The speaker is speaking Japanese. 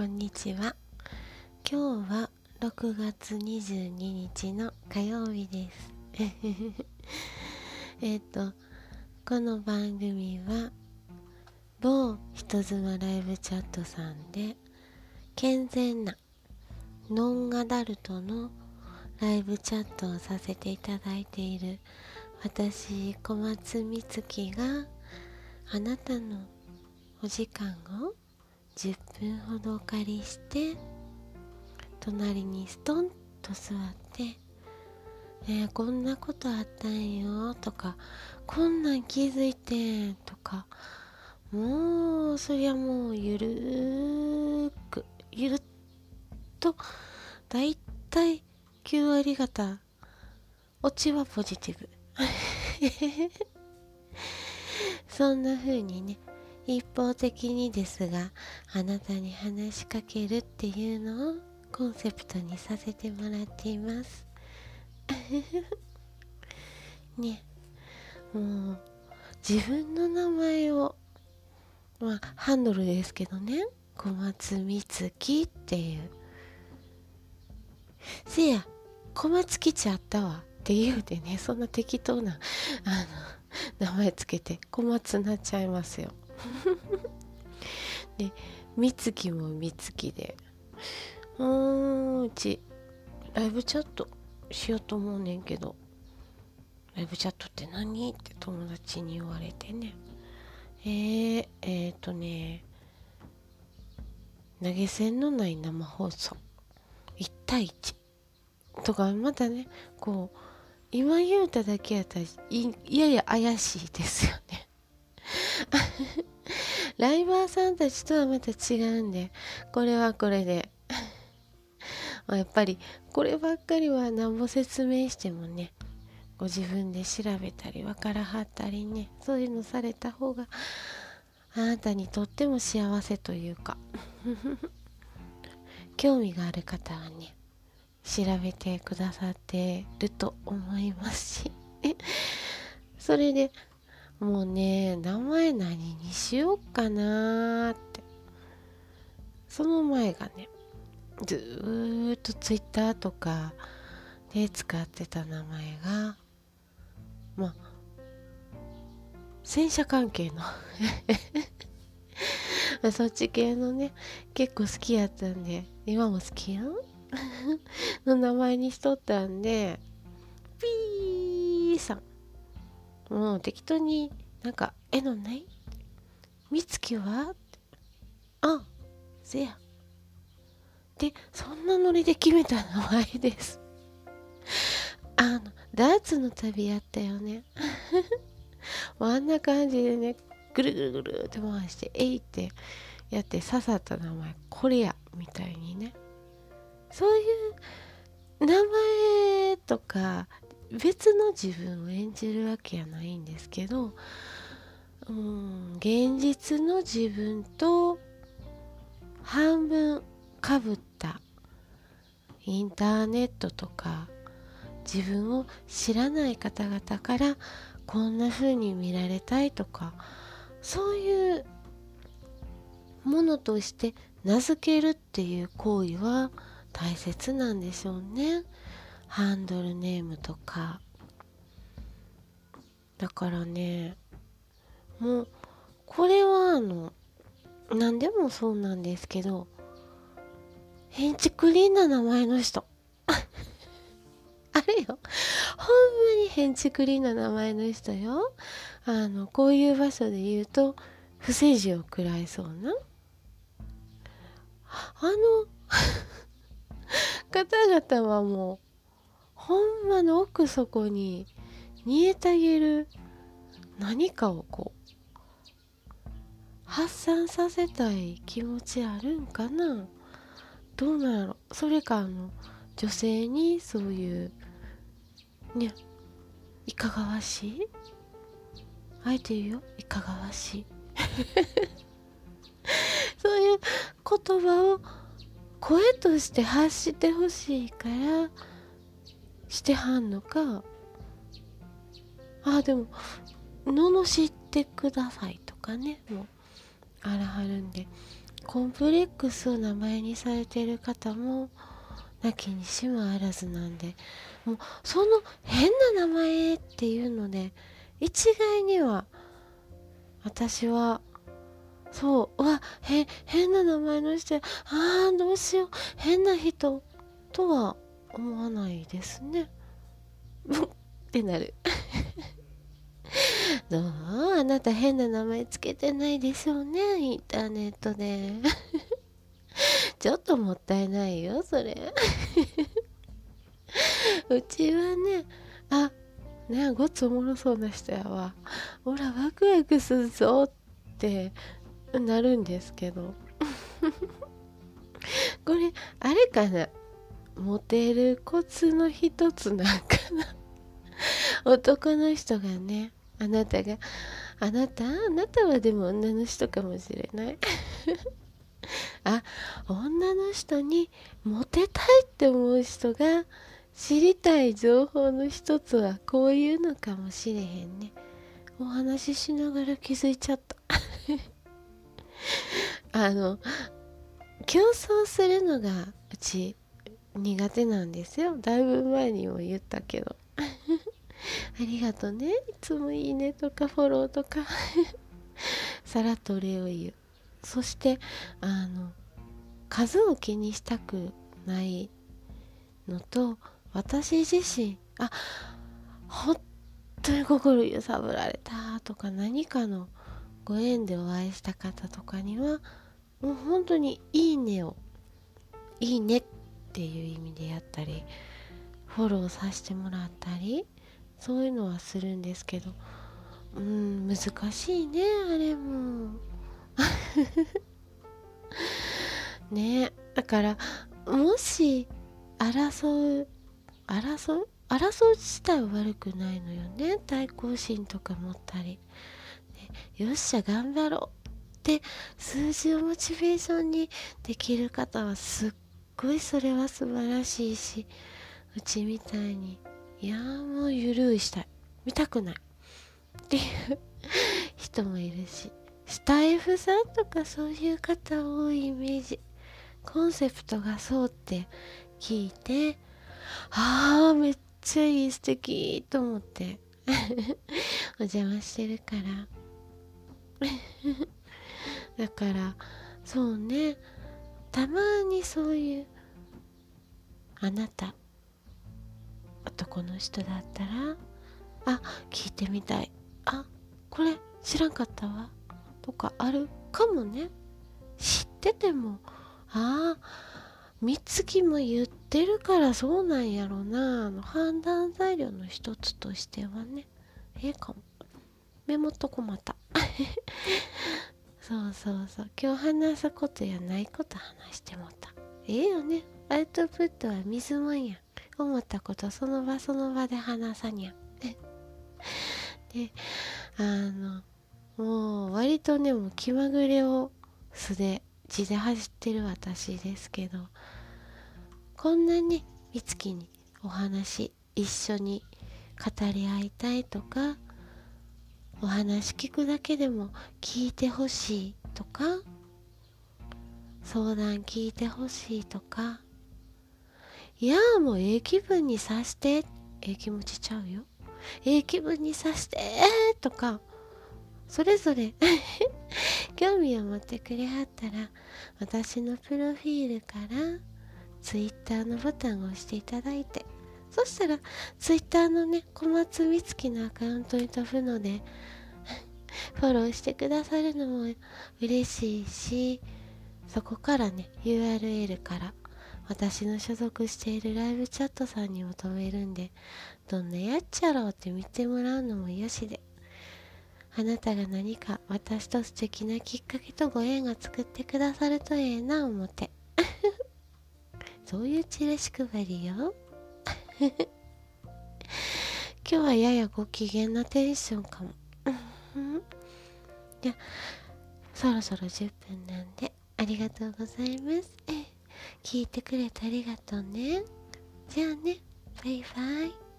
こんにちは。今日は6月22日の火曜日です。えっとこの番組は某人妻ライブチャットさんで健全なノンアダルトのライブチャットをさせていただいている私小松美月があなたのお時間を10分ほどお借りして隣にストンと座って「えー、こんなことあったんよ」とか「こんなん気づいて」とかもうそりゃもうゆるーくゆるっとだいたい9割方オチはポジティブ。そんな風にね一方的にですがあなたに話しかけるっていうのをコンセプトにさせてもらっています。ね。もう自分の名前をまあハンドルですけどね。小松美月っていう。せや小松吉あったわって言うてねそんな適当なあの名前つけて小松なっちゃいますよ。で美月も美月で。うーんうちライブチャットしようと思うねんけど。ライブチャットって何？って友達に言われてね。えー、えー、とね投げ銭のない生放送。1対1とかまたねこう今言うただけやったらいやや怪しいですよね。ライバーさんたちとはまた違うんでこれはこれで。やっぱりこればっかりは何も説明してもねご自分で調べたり分からはったりねそういうのされた方があなたにとっても幸せというか。興味がある方はね調べてくださってると思いますし。それでもうね名前何にしようかなって。その前がねずーっとツイッターとかで使ってた名前がまあ戦車関係の。そっち系のね結構好きやったんで今も好きやん？の名前にしとったんでピーさん。もう適当になんか絵のない？美月は？あせや。でそんなノリで決めた名前です。あのダーツの旅やったよね。あんな感じでねぐるぐるぐるって回して「えい」ってやって刺さった名前これやみたいにね。そういう名前とか別の自分を演じるわけやないんですけどうん現実の自分と半分かぶったインターネットとか自分を知らない方々からこんな風に見られたいとかそういうものとして名付けるっていう行為は大切なんでしょうね。ハンドルネームとか。だからねもうこれはあの何でもそうなんですけどヘンチクリーンな名前の人。あれよ。ほんまにヘンチクリーンな名前の人よ。あのこういう場所で言うと不正字を食らいそうな。あの 方々はもうほんまの奥底に煮えたげる何かをこう発散させたい気持ちあるんかな？どうなんやろ？それかあの女性にそういうねいかがわしい？あえて言うよ。いかがわしい？そういう言葉を声として発してほしいからしてはんのかあでも罵ってくださいとかねもうあらはるんでコンプレックスを名前にされてる方もなきにしもあらずなんでもうその変な名前っていうので一概には私はそううわへ変な名前の人ああどうしよう変な人とは思わないですね。ってなる。どう？あなた変な名前つけてないでしょうね。インターネットで。ちょっともったいないよそれ。うちはねあねごっつおもろそうな人やわ。ほらワクワクするぞってなるんですけど。これあれかな？モテるコツの一つなんかな。男の人がねあなたがあなたあなたはでも女の人かもしれない。あ女の人にモテたいって思う人が知りたい情報の一つはこういうのかもしれへんね。お話ししながら気づいちゃった。あの競争するのがうち苦手なんですよ。だいぶ前にも言ったけど。ありがとね。いつもいいねとかフォローとか。さらっとお礼を言う。そしてあの数を気にしたくないのと私自身あ本当に心揺さぶられたとか何かのご縁でお会いした方とかにはもう本当に「いいね」を「いいね」ってていう意味でやったりフォローさせてもらったりそういうのはするんですけどうん難しいねあれも。ねだからもし争う争う争う自体は悪くないのよね。対抗心とか持ったり、ね、よっしゃ頑張ろうって数字をモチベーションにできる方はすっごいそれは素晴らしいしうちみたいにいやもうゆるいしたい。見たくない。っていう人もいるし。スタイフさんとかそういう方多いイメージ。コンセプトがそうって聞いてああめっちゃいい素敵と思って。お邪魔してるから。だからそうね。たまにそういうあなた男の人だったらあ聞いてみたい。あこれ知らんかったわ。とかあるかもね。知っててもああ三月も言ってるからそうなんやろな。あの判断材料の一つとしてはね。ええかも。メモっとこまた。そうそうそう。今日話すことやないこと話してもた。ええよね。アウトプットは水もんや。思ったことその場その場で話さにゃ。であのもう割とねもう気まぐれを素で地で走ってる私ですけどこんなに美月にお話一緒に語り合いたいとかお話聞くだけでも聞いてほしいとか相談聞いてほしいとか。いやもうええ気分にさしてええ気持ちちゃうよ。ええ気分にさしてとかそれぞれ 興味を持ってくれはったら私のプロフィールから Twitter のボタンを押していただいてそしたら Twitter のね小松美月のアカウントに飛ぶので フォローしてくださるのも嬉しいしそこからね URL から私の所属しているライブチャットさんにも飛べるんでどんなやっちゃろうって見てもらうのもよしで。あなたが何か私と素敵なきっかけとご縁が作ってくださるとええな思って。そういうチラシ配りよ。今日はややご機嫌なテンションかも。じゃそろそろ10分なんでありがとうございます。聞いてくれてありがとうね。じゃあね。バイバイ。